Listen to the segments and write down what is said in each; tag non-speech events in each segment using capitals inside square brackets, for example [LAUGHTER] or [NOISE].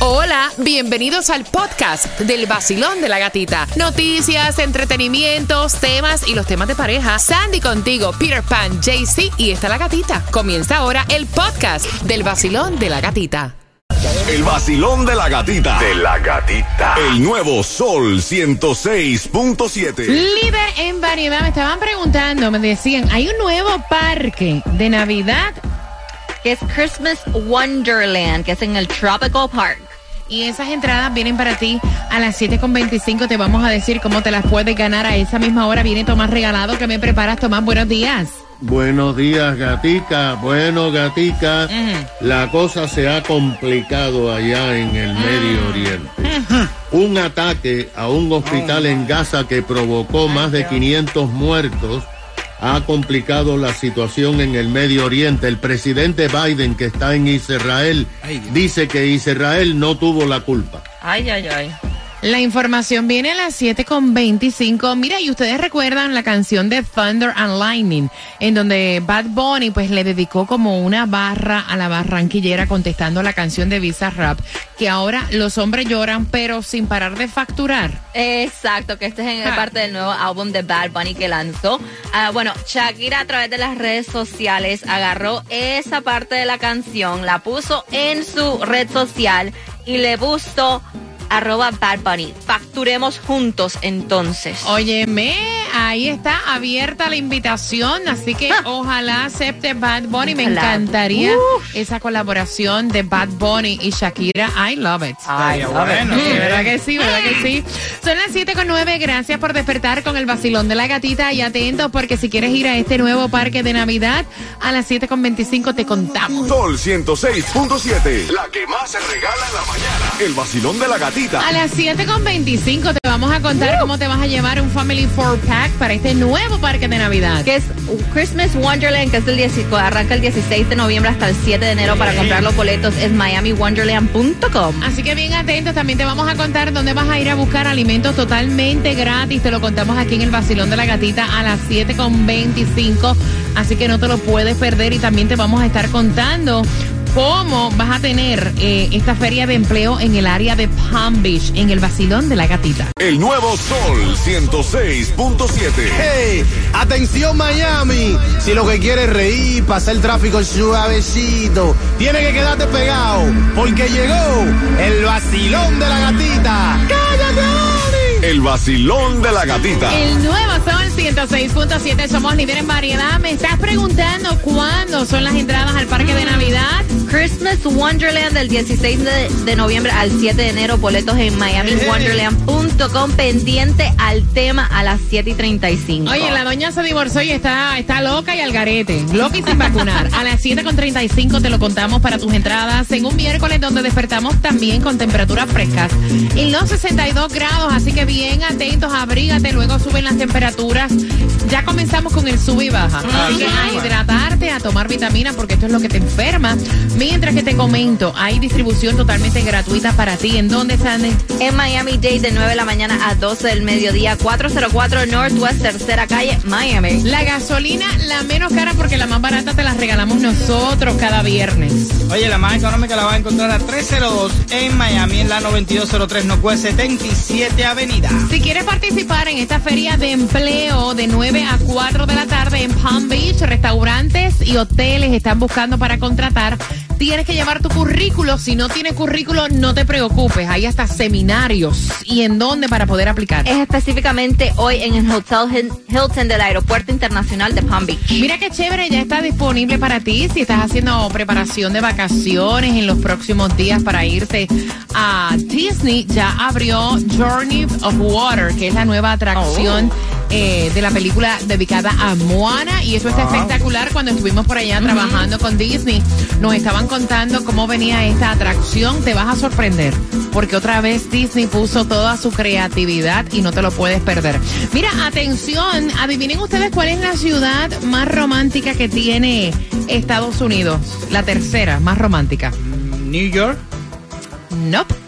Hola, bienvenidos al podcast del vacilón de la gatita. Noticias, entretenimientos, temas y los temas de pareja. Sandy contigo, Peter Pan, JC y está la gatita. Comienza ahora el podcast del vacilón de la gatita. El vacilón de la gatita. De la gatita. El nuevo Sol 106.7. Líder en variedad, me estaban preguntando, me decían, hay un nuevo parque de Navidad que es Christmas Wonderland, que es en el Tropical Park. Y esas entradas vienen para ti a las 7.25. Te vamos a decir cómo te las puedes ganar a esa misma hora. Viene Tomás regalado. que me preparas, Tomás? Buenos días. Buenos días, gatica. Bueno, gatica, la cosa se ha complicado allá en el Medio Oriente. Un ataque a un hospital en Gaza que provocó más de 500 muertos ha complicado la situación en el Medio Oriente. El presidente Biden, que está en Israel, dice que Israel no tuvo la culpa. Ay, ay, ay. La información viene a las 7.25. Mira, y ustedes recuerdan la canción de Thunder and Lightning, en donde Bad Bunny pues le dedicó como una barra a la barranquillera contestando la canción de Visa Rap, que ahora los hombres lloran pero sin parar de facturar. Exacto, que este es en parte del nuevo álbum de Bad Bunny que lanzó. Ah, bueno, Shakira a través de las redes sociales agarró esa parte de la canción, la puso en su red social y le puso arroba Bad Bunny. Facturemos juntos entonces. Óyeme, ahí está abierta la invitación, así que ojalá acepte Bad Bunny. Me Ojalá. encantaría esa colaboración de Bad Bunny y Shakira. I love it. Ay, bueno, Sí, qué ¿verdad que sí? ¿Verdad que sí? [LAUGHS] Son las 7 con 9. Gracias por despertar con el vacilón de la gatita. Y atentos, porque si quieres ir a este nuevo parque de Navidad, a las 7 con 25 te contamos. Sol 106.7. La que más se regala en la mañana. El vacilón de la gatita. A las 7 con 25 te vamos a contar cómo te vas a llevar un Family Four Pack para este nuevo parque de Navidad. que es Christmas Wonderland, que es el 10 arranca el 16 de noviembre hasta el 7 de enero para comprar los boletos es miamiwonderland.com. Así que bien atentos, también te vamos a contar dónde vas a ir a buscar alimentos totalmente gratis. Te lo contamos aquí en el Vacilón de la Gatita a las 7 con 25. Así que no te lo puedes perder y también te vamos a estar contando cómo vas a tener eh, esta feria de empleo en el área de Palm Beach, en el Vacilón de la Gatita. El nuevo Sol 106.7. ¡Hey! ¡Atención Miami! Si lo que quieres es reír, pasar el tráfico suavecito, tiene que quedarte pegado, porque llegó el vacilón de la gatita. ¡Cállate, Oli! El vacilón de la gatita. El nuevo Sol 106.7, somos líderes en variedad. Me estás preguntando cuándo son las entradas al parque de Navidad. Christmas Wonderland del 16 de, de noviembre al 7 de enero. Boletos en miamiwonderland.com. Pendiente al tema a las 7 y 35. Oye, la doña se divorció y está, está loca y al garete. Loca y sin vacunar. A las 7.35 te lo contamos para tus entradas en un miércoles donde despertamos también con temperaturas frescas. En los 62 grados, así que bien atentos, abrígate, luego suben las temperaturas. Ya comenzamos con el sub y baja. Así que a hidratarte, a tomar vitaminas porque esto es lo que te enferma. Mientras que te comento, hay distribución totalmente gratuita para ti. ¿En dónde, Sandy? En Miami Dade de 9 de la mañana a 12 del mediodía. 404 Northwest Tercera Calle, Miami. La gasolina, la menos cara porque la más barata te la regalamos nosotros cada viernes. Oye, la más económica la vas a encontrar a 302 en Miami, en la 9203 Northwest 77 Avenida. Si quieres participar en esta feria de empleo de 9 a 4 de la tarde en Palm Beach, restaurantes y hoteles están buscando para contratar, tienes que llevar tu currículo. Si no tienes currículo, no te preocupes. Hay hasta seminarios. ¿Y en dónde para poder aplicar? Es específicamente hoy en el Hotel Hil- Hilton del Aeropuerto Internacional de Palm Beach. Mira qué chévere, ya está disponible para ti si estás haciendo preparación de vacaciones en los próximos días para irte a Disney. Ya abrió Journey of Water, que es la nueva atracción eh, de la película dedicada a Moana. Y eso está espectacular. Cuando estuvimos por allá trabajando con Disney, nos estaban contando cómo venía esta atracción. Te vas a sorprender, porque otra vez Disney puso toda su creatividad y no te lo puedes perder. Mira, atención, adivinen ustedes cuál es la ciudad más romántica que tiene Estados Unidos. La tercera, más romántica. New York. Nope.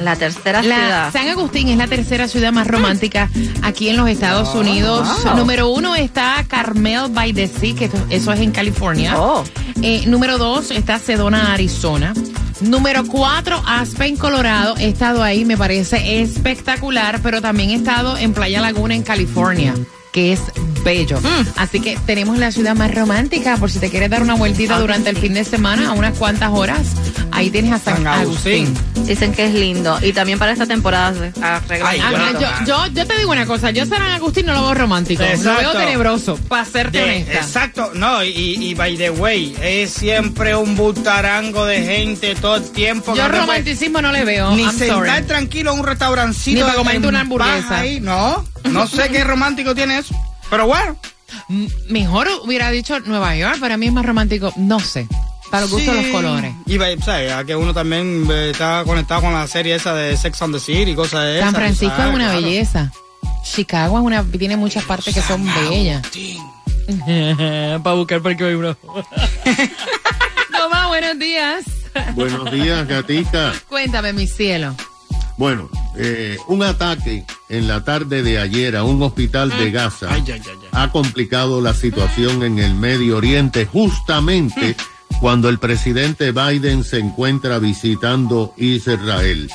La tercera La ciudad. San Agustín es la tercera ciudad más romántica aquí en los Estados Unidos. wow. Número uno está Carmel by the Sea, que eso es en California. Oh. Eh, número dos está Sedona, Arizona. Número 4, Aspen, Colorado. He estado ahí, me parece espectacular, pero también he estado en Playa Laguna, en California que es bello. Mm. Así que tenemos la ciudad más romántica, por si te quieres dar una vueltita Ah, durante el fin de semana, a unas cuantas horas, ahí tienes a San, San Agustín. Agustín. Dicen que es lindo. Y también para esta temporada se arreglan. Ay, Ajá, bueno, yo, yo, yo te digo una cosa, yo San Agustín no lo veo romántico, lo Exacto. veo tenebroso, para serte De- honesta. exacto, no, y, y by the way, es siempre un butarango de gente todo el tiempo. Yo romanticismo no le veo. Ni I'm sentar sorry. tranquilo en un restaurancito. Ni para comerte una hamburguesa. ahí. No, no sé qué romántico tiene eso. Pero bueno. Mejor hubiera dicho Nueva York, para mí es más romántico, no sé, para el gusto de los colores. Y sabes, a que uno también está conectado con la serie esa de Sex on the City y cosas de esas. San Francisco ¿sabes? es una Claro. belleza. Chicago es una, tiene muchas partes que son bellas. [LAUGHS] Para buscar parque hoy, bro. [LAUGHS] Toma, buenos días. Buenos días, gatica. Cuéntame, mi cielo. Bueno, eh, un ataque en la tarde de ayer a un hospital de Gaza Ay, ay, ay, ay. ha complicado la situación en el Medio Oriente justamente cuando el presidente Biden se encuentra visitando Israel.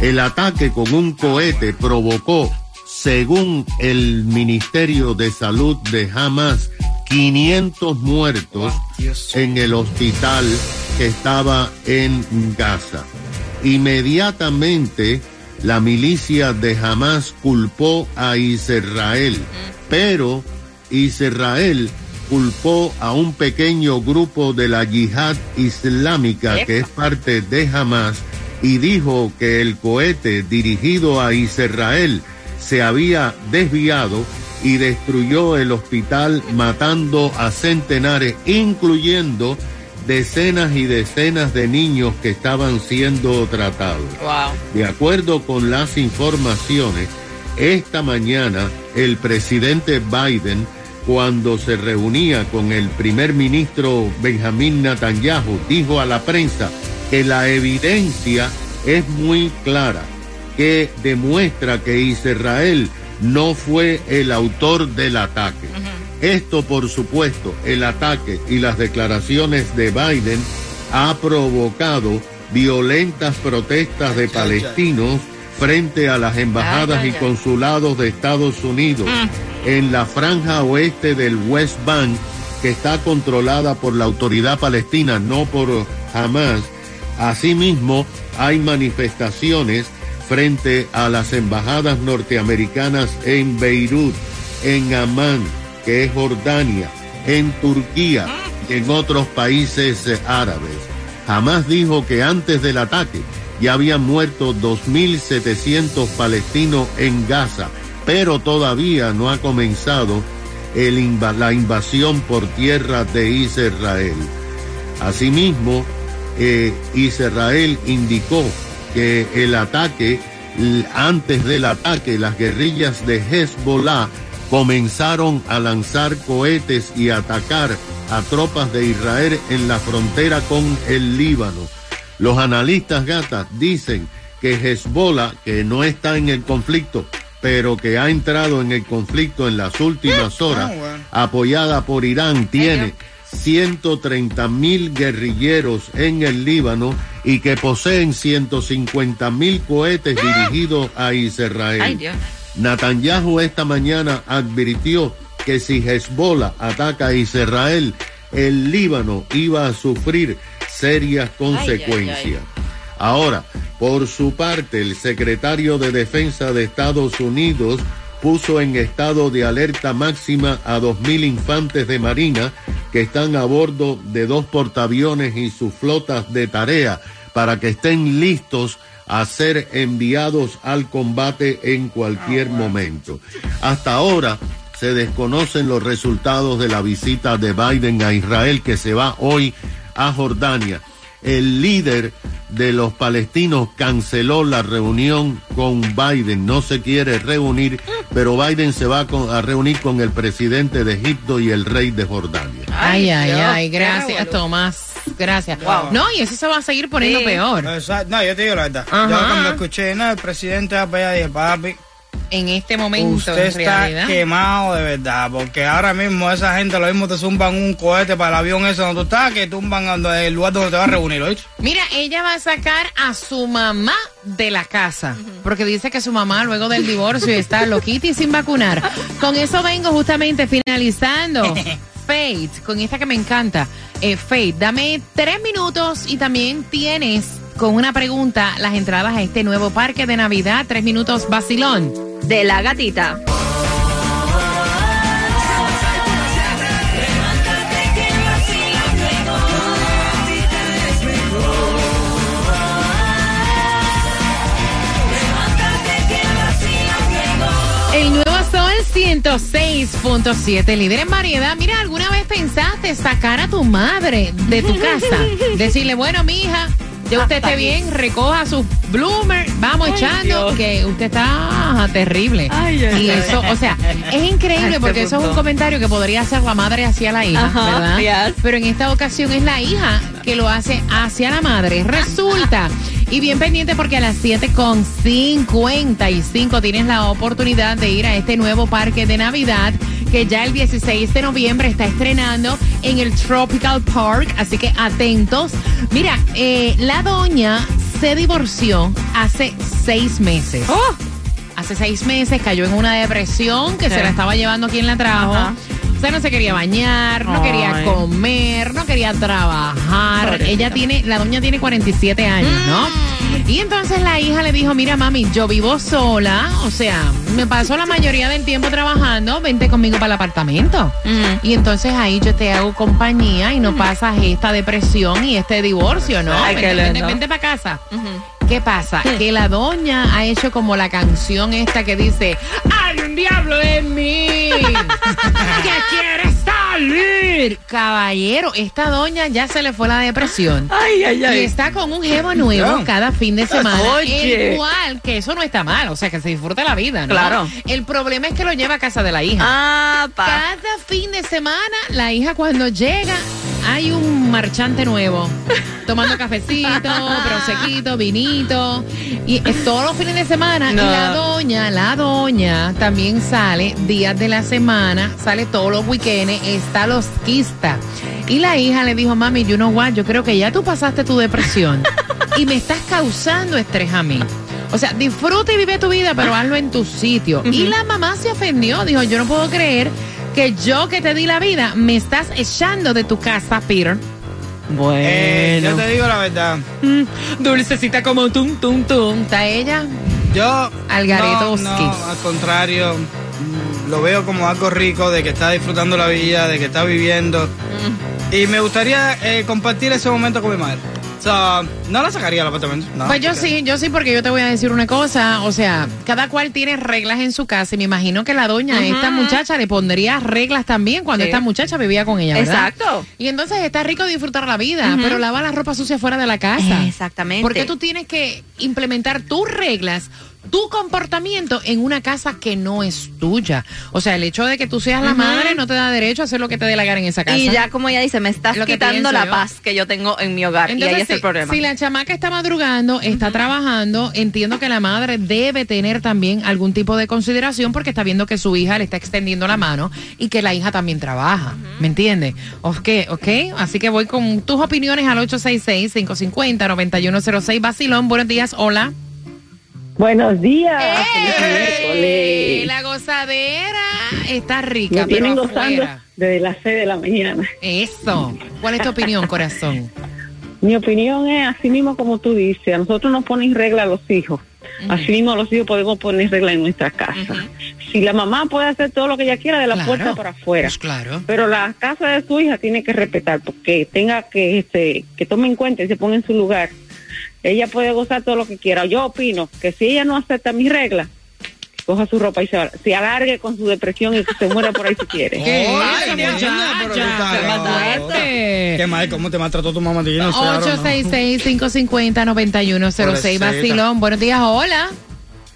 El ataque con un cohete provocó, según el Ministerio de Salud de Hamas, 500 muertos en el hospital que estaba en Gaza. Inmediatamente la milicia de Hamas culpó a Israel, pero Israel culpó a un pequeño grupo de la yihad islámica que es parte de Hamas y dijo que el cohete dirigido a Israel se había desviado y destruyó el hospital matando a centenares, incluyendo decenas y decenas de niños que estaban siendo tratados. Wow. De acuerdo con las informaciones, esta mañana el presidente Biden, cuando se reunía con el primer ministro Benjamín Netanyahu, dijo a la prensa que la evidencia es muy clara, que demuestra que Israel no fue el autor del ataque. Esto, por supuesto, el ataque y las declaraciones de Biden ha provocado violentas protestas de palestinos frente a las embajadas y consulados de Estados Unidos en la franja oeste del West Bank que está controlada por la autoridad palestina, no por Hamas. Asimismo, hay manifestaciones frente a las embajadas norteamericanas en Beirut, en Amán, que es Jordania, en Turquía y en otros países árabes. Jamás dijo que antes del ataque ya habían muerto 2.700 palestinos en Gaza, pero todavía no ha comenzado la invasión por tierra de Israel. Asimismo, eh, Israel indicó que el ataque, antes del ataque, las guerrillas de Hezbollah comenzaron a lanzar cohetes y atacar a tropas de Israel en la frontera con el Líbano. Los analistas gatas dicen que Hezbollah, que no está en el conflicto, pero que ha entrado en el conflicto en las últimas horas, Ah, apoyada por Irán, tiene 130 mil guerrilleros en el Líbano y que poseen 150 mil cohetes dirigidos a Israel. Netanyahu esta mañana advirtió que si Hezbollah ataca a Israel, el Líbano iba a sufrir serias consecuencias. Ahora, por su parte, el secretario de Defensa de Estados Unidos puso en estado de alerta máxima a 2.000 infantes de Marina que están a bordo de dos portaaviones y sus flotas de tarea para que estén listos a ser enviados al combate en cualquier momento. Hasta ahora se desconocen los resultados de la visita de Biden a Israel que se va hoy a Jordania. El líder de los palestinos canceló la reunión con Biden, no se quiere reunir, pero Biden se va a reunir con el presidente de Egipto y el rey de Jordania. Ay, ay, ay, gracias. Tomás. Gracias. Wow. No, y eso se va a seguir poniendo Sí. peor. Exacto. No, yo te digo la verdad. Ajá. Yo cuando escuché, no, el presidente va para allá, dije, papi, en este momento, Usted en está realidad. quemado de verdad, porque ahora mismo esa gente lo mismo te zumban un cohete para el avión ese donde tú estás, que tumban el lugar donde te vas a reunir, ¿oíste? Mira, ella va a sacar a su mamá de la casa, porque dice que su mamá luego del divorcio está loquita y sin vacunar. Con eso vengo justamente finalizando. [LAUGHS] Fate, con esta que me encanta. Eh, Fate, dame tres minutos y también tienes con una pregunta las entradas a este nuevo parque de Navidad. Tres minutos, vacilón. De la gatita. El nuevo Sol 106.7, líder en variedad. Mira, ¿alguna vez pensaste sacar a tu madre de tu casa? [LAUGHS] Decirle, bueno, mija, ya usted esté bien, recoja sus bloomers, vamos echando, que usted está terrible. y eso, o sea, es increíble [LAUGHS] porque eso es un comentario que podría hacer la madre hacia la hija, Ajá, ¿verdad? yes. Pero en esta ocasión es la hija que lo hace hacia la madre. Resulta. Y bien pendiente porque a las 7.55 tienes la oportunidad de ir a este nuevo parque de Navidad que ya el 16 de noviembre está estrenando en el Tropical Park. Así que atentos. Mira, eh, la doña se divorció hace seis meses. Oh. Hace seis meses cayó en una depresión que Sí. se la estaba llevando quien la trajo. Ajá. Sea, no se quería bañar, no quería comer, no quería trabajar. Pobrecita. Ella tiene, la doña tiene 47 años, ¿no? Y entonces la hija le dijo, mira mami, yo vivo sola, o sea, me paso la mayoría del tiempo trabajando, vente conmigo para el apartamento. Ujú. Y entonces ahí yo te hago compañía y no pasas esta depresión y este divorcio, ¿no? Ay, vente, vente, para casa. ¿Qué pasa? Que la doña ha hecho como la canción esta que dice, ¡Hay un diablo en mí! [LAUGHS] ¡Que quiere salir! Caballero, esta doña ya se le fue la depresión. Ay, ay, Y ay. está con un jevo nuevo cada fin de semana. Oye. El cual, que eso no está mal, o sea, que se disfrute la vida, ¿no? Claro. El problema es que lo lleva a casa de la hija. Ah, pa. Cada fin de semana, la hija cuando llega, hay un marchante nuevo. Tomando cafecito, [LAUGHS] prosequito, vinito. Y es todos los fines de semana. No. Y la doña, la doña también sale días de la semana, sale todos los weekends, está losquista. Y la hija le dijo, mami, you know what, yo creo que ya tú pasaste tu depresión. [LAUGHS] y me estás causando estrés a mí. O sea, disfruta y vive tu vida, pero hazlo en tu sitio. Y la mamá se ofendió, dijo, yo no puedo creer que yo que te di la vida me estás echando de tu casa, Peter. Eh, yo te digo la verdad. Mm, dulcecita como tum, tum, tum. ¿Está ella? Yo. Algareto no, no, al contrario. mm, Lo veo como algo rico, de que está disfrutando la vida, de que está viviendo. Y me gustaría eh, compartir ese momento con mi madre. O sea, no la sacaría al apartamento. no, Pues yo porque- sí, yo sí, porque yo te voy a decir una cosa. O sea, cada cual tiene reglas en su casa y me imagino que la doña, a esta muchacha, le pondría reglas también cuando Sí. esta muchacha vivía con ella, ¿verdad? Exacto. Y entonces está rico disfrutar la vida, pero lava la ropa sucia fuera de la casa. Exactamente. Porque tú tienes que implementar tus reglas, tu comportamiento en una casa que no es tuya. O sea, el hecho de que tú seas la madre no te da derecho a hacer lo que te dé la gana en esa casa. Y ya como ella dice, me estás Lo quitando la yo. paz que yo tengo en mi hogar. y Entonces, ahí es si, el problema. si la chamaca está madrugando, está trabajando, entiendo que la madre debe tener también algún tipo de consideración porque está viendo que su hija le está extendiendo la mano y que la hija también trabaja. ¿Me entiendes? Ok, ok. Así que voy con tus opiniones al 866-550-9106. Basilón, buenos días. Hola. Buenos días. ¡Eh! La gozadera está rica, Me pero gozando desde las 6 de la mañana. Eso. ¿Cuál es tu opinión, corazón? Mi opinión es así mismo como tú dices. A nosotros nos ponen regla a los hijos. Así mismo los hijos podemos poner regla en nuestra casa. Si la mamá puede hacer todo lo que ella quiera de la Claro. puerta para afuera. Pues claro. Pero la casa de su hija tiene que respetar porque tenga que este, que tome en cuenta y se ponga en su lugar. Ella puede gozar todo lo que quiera. Yo opino que si ella no acepta mis reglas, coja su ropa y se, se alargue con su depresión y que se muera por ahí si quiere. [LAUGHS] ¿Qué muchacha? pero estás Qué mal, ¿cómo te maltrató tu mamá? Yo no sé, ahora no. 866-550-9106. Pobrecita. Basilón, buenos días, hola.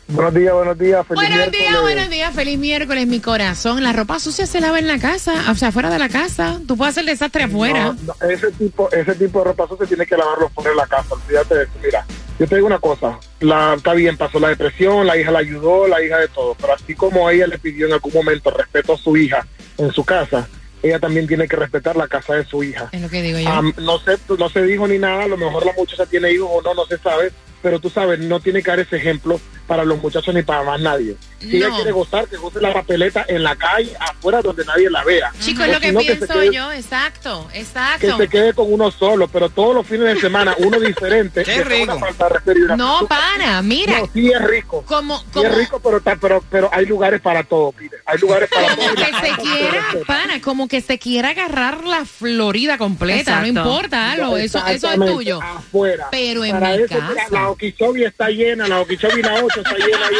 Buenos días, buenos días. Feliz Buenos días, miércoles. buenos días, feliz miércoles, mi corazón. La ropa sucia se lava en la casa, o sea, fuera de la casa. Tú puedes hacer desastre afuera. No, no, ese tipo, ese tipo de ropa sucia tiene que lavarlo fuera de la casa. Olvídate de eso. Mira, yo te digo una cosa. la, está bien, pasó la depresión, la hija la ayudó, la hija de todo, pero así como ella le pidió en algún momento respeto a su hija en su casa, ella también tiene que respetar la casa de su hija. Es lo que digo yo. No se no se dijo ni nada, a lo mejor la muchacha tiene hijos o no, no se sabe, pero tú sabes, no tiene que dar ese ejemplo para los muchachos ni para más nadie. Si ella No. quiere gozar, que goce la papeleta en la calle, afuera, donde nadie la vea. Chicos, lo que pienso quede- yo, exacto, Que exacto. se quede con uno solo, pero todos los fines de semana uno diferente. Qué rico. una No, pana, mira, No, sí es rico. como, Sí como, es rico, pero, está- pero, pero hay lugares para todo, Peter. Hay lugares para todo. como y la que se quiera, pana, como que se quiera agarrar la Florida completa, no importa, eso, eso es tuyo. Afuera. Pero en Para mi eso, mira, casa. la Okeechobee está llena, la Okeechobee la 8 está llena ahí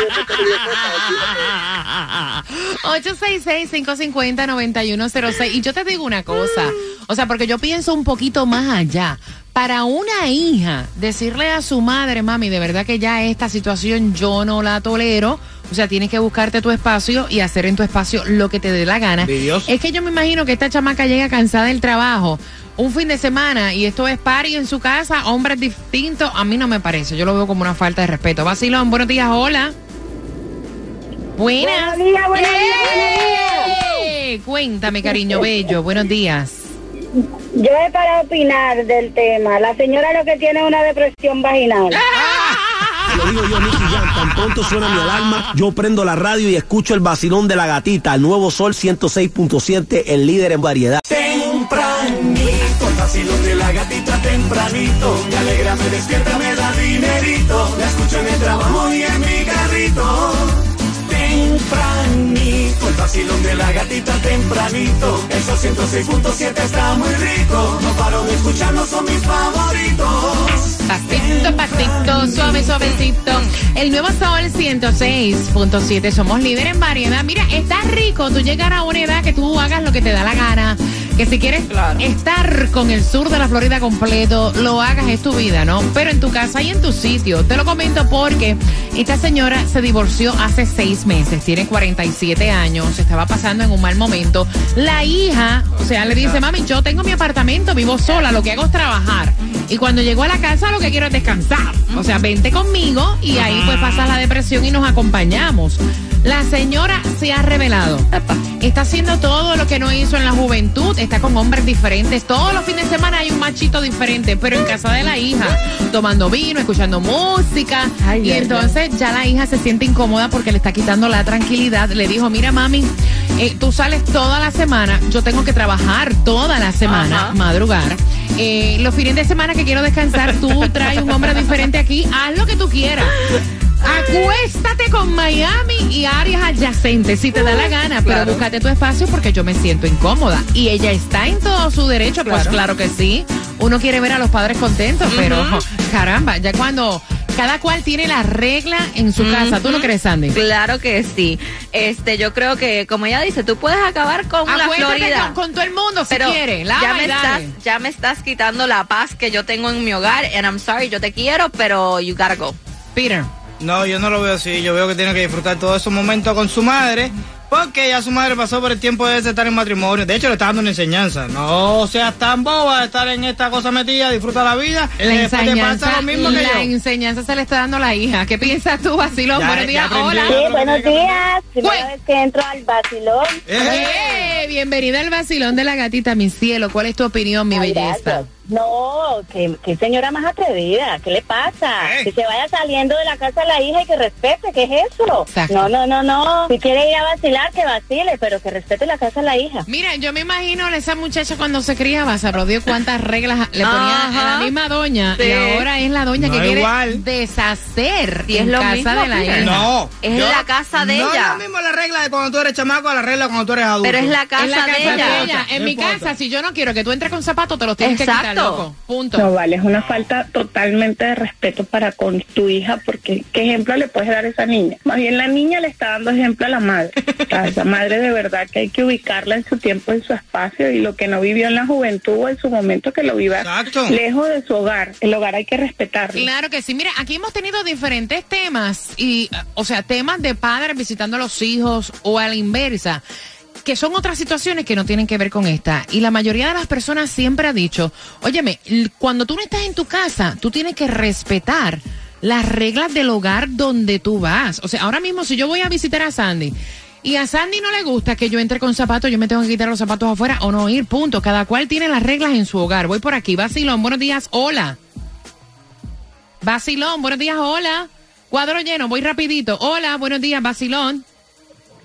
de petróleo y de cosas. 866-550-9106. Y yo te digo una cosa, o sea, porque yo pienso un poquito más allá. Para una hija, decirle a su madre, mami, de verdad que ya esta situación yo no la tolero. O sea, tienes que buscarte tu espacio y hacer en tu espacio lo que te dé la gana. Es que yo me imagino que esta chamaca llega cansada del trabajo. Un fin de semana y esto es party en su casa, hombres distintos, a mí no me parece. Yo lo veo como una falta de respeto. Vacilón, buenos días, hola. Buenas. Buenos días, buenos días, ¡Eh! Cuéntame, cariño bello. Buenos días. Yo he para opinar del tema. La señora lo que tiene es una depresión vaginal. Lo digo yo, Nicky Jam, tan pronto suena mi alarma, yo prendo la radio y escucho el vacilón de la gatita, el nuevo Sol 106.7, el líder en variedad. Tempranito, el vacilón de la gatita tempranito, me alegra, me despierta, me da dinerito, la escucho en el trabajo y en mi carrito. Tempranito, el vacilón de la gatita tempranito, el Sol 106.7 está muy rico, no paro de escucharlo, son mis favoritos. Pasito, pasito, suave, suavecito. El nuevo Sol 106.7. Somos líder en variedad. Mira, está rico tú llegar a una edad que tú hagas lo que te da la gana. Que si quieres estar con el sur de la Florida completo, lo hagas, es tu vida, ¿no? Pero en tu casa y en tu sitio. Te lo comento porque esta señora se divorció hace seis meses. Tiene 47 años. Estaba pasando en un mal momento. La hija, o sea, le dice, mami, yo tengo mi apartamento, vivo sola, lo que hago es trabajar. Y cuando llegó a la casa lo que quiero es descansar. O sea, vente conmigo y ahí pues pasa la depresión y nos acompañamos. La señora se ha revelado. Está haciendo todo lo que no hizo en la juventud. Está con hombres diferentes. Todos los fines de semana hay un machito diferente, pero en casa de la hija, tomando vino, escuchando música. y entonces ya la hija se siente incómoda porque le está quitando la tranquilidad. Le dijo, mira mami, eh, tú sales toda la semana, yo tengo que trabajar toda la semana, Ajá. madrugar. Eh, los fines de semana que quiero descansar, tú traes un hombre diferente aquí, haz lo que tú quieras. Acuéstate con Miami y áreas adyacentes si te da la gana, pero Claro. búscate tu espacio porque yo me siento incómoda. Y ella está en todo su derecho, pues claro que sí. Uno quiere ver a los padres contentos, pero caramba, ya cuando cada cual tiene la regla en su casa, ¿tú no crees, Sandy? Claro que sí. Este, yo creo que, como ella dice, tú puedes acabar con la Acuéstate Florida. con, con todo el mundo si pero ya me estás, ya me estás quitando la paz que yo tengo en mi hogar. And I'm sorry, yo te quiero, pero you gotta go. Peter. No, yo no lo veo así. Yo veo que tiene que disfrutar todos esos momentos con su madre. Porque ya su madre pasó por el tiempo de estar en matrimonio. De hecho, le está dando una enseñanza. No seas tan boba de estar en esta cosa metida. Disfruta la vida. La enseñanza, pasa lo mismo que la yo. enseñanza se le está dando a la hija. ¿Qué piensas tú, Basilón? Ya- Buenos días, hola. Sí, buenos días. Primera Bueno. vez que entro al vacilón. Eh, Eh, bienvenida al vacilón de la gatita, mi cielo. ¿Cuál es tu opinión, mi Ay, belleza? gracias. No, que, que señora más atrevida. ¿Qué le pasa? Eh. Que se vaya saliendo de la casa de la hija y que respete. ¿Qué es eso? Exacto. No, no, no, no. Si quiere ir a vacilar, que vacile, pero que respete la casa de la hija. Mira, yo me imagino a esa muchacha cuando se criaba, se rodeó cuántas reglas le ponía a la misma doña Sí. y ahora es la doña No que quiere igual. deshacer Y es en lo casa mismo, de la hija. No. Es yo- la casa de no ella. es lo mismo la regla de cuando tú eres chamaco a la regla de cuando tú eres adulto. Pero es la casa, Es la casa de de ella. ella. En No mi importa. casa, si yo no quiero que tú entres con zapatos, te los tienes que quitar. Loco. Punto. No vale, es una falta totalmente de respeto para con tu hija porque ¿qué ejemplo le puedes dar a esa niña? Más bien la niña le está dando ejemplo a la madre. O sea, esa madre de verdad que hay que ubicarla en su tiempo, en su espacio y lo que no vivió en la juventud o en su momento que lo viva Exacto. lejos de su hogar. El hogar hay que respetarlo. Claro que sí. Mira, aquí hemos tenido diferentes temas y, o sea, temas de padres visitando a los hijos o a la inversa que son otras situaciones que no tienen que ver con esta. Y la mayoría de las personas siempre ha dicho, óyeme, cuando tú no estás en tu casa, tú tienes que respetar las reglas del hogar donde tú vas. O sea, ahora mismo si yo voy a visitar a Sandy y a Sandy no le gusta que yo entre con zapatos, yo me tengo que quitar los zapatos afuera o no ir, punto. Cada cual tiene las reglas en su hogar. Voy por aquí. Vacilón, buenos días, hola. Vacilón, buenos días, hola. Cuadro lleno, voy rapidito. Hola, buenos días, Vacilón.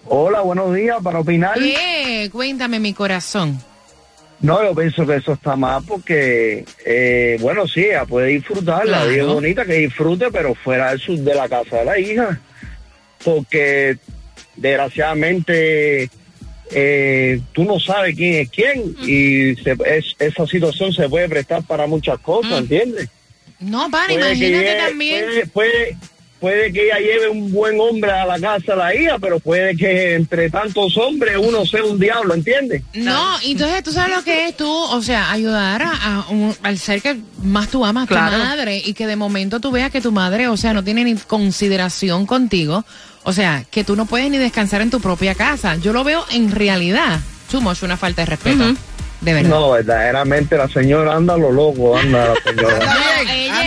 Hola, buenos días, para opinar. Eh, cuéntame mi corazón. No, yo pienso que eso está mal porque, eh, bueno, sí, ella puede disfrutar, la vida es bonita, que disfrute, pero fuera de la casa de la hija. Porque, desgraciadamente, eh, tú no sabes quién es quién y se- es- esa situación se puede prestar para muchas cosas, ¿entiendes? No, para, Puede imagínate también. Puede, puede, puede que ella lleve un buen hombre a la casa de la hija, pero puede que entre tantos hombres uno sea un diablo, ¿entiendes? No, entonces tú sabes lo que es tú, o sea, ayudar a, a un- al ser que más tú amas, Claro. tu madre, y que de momento tú veas que tu madre, o sea, no tiene ni consideración contigo, o sea, que tú no puedes ni descansar en tu propia casa. Yo lo veo en realidad, sumo, es una falta de respeto, de verdad. No, verdaderamente la señora anda lo loco, anda la señora. [LAUGHS] No, ella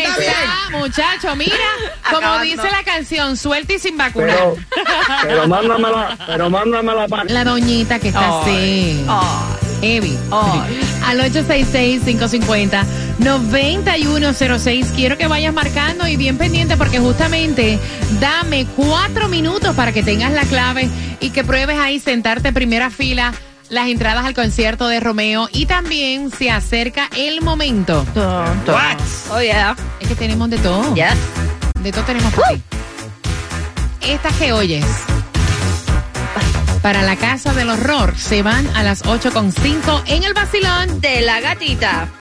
muchacho, mira, [LAUGHS] como Acabando. dice la canción, suelta y sin vacunar. pero, [LAUGHS] pero mándamela, pero mándamela para La doñita que está así. Heavy. Al 866-550-9106. Quiero que vayas marcando y bien pendiente porque justamente dame cuatro minutos para que tengas la clave y que pruebes ahí sentarte en primera fila las entradas al concierto de Romeo y también se acerca el momento. Oh, yeah. Es que tenemos de todo. Yes. De todo tenemos para ti. Estas que oyes para la casa del horror se van a las 8.5 en el vacilón De la gatita.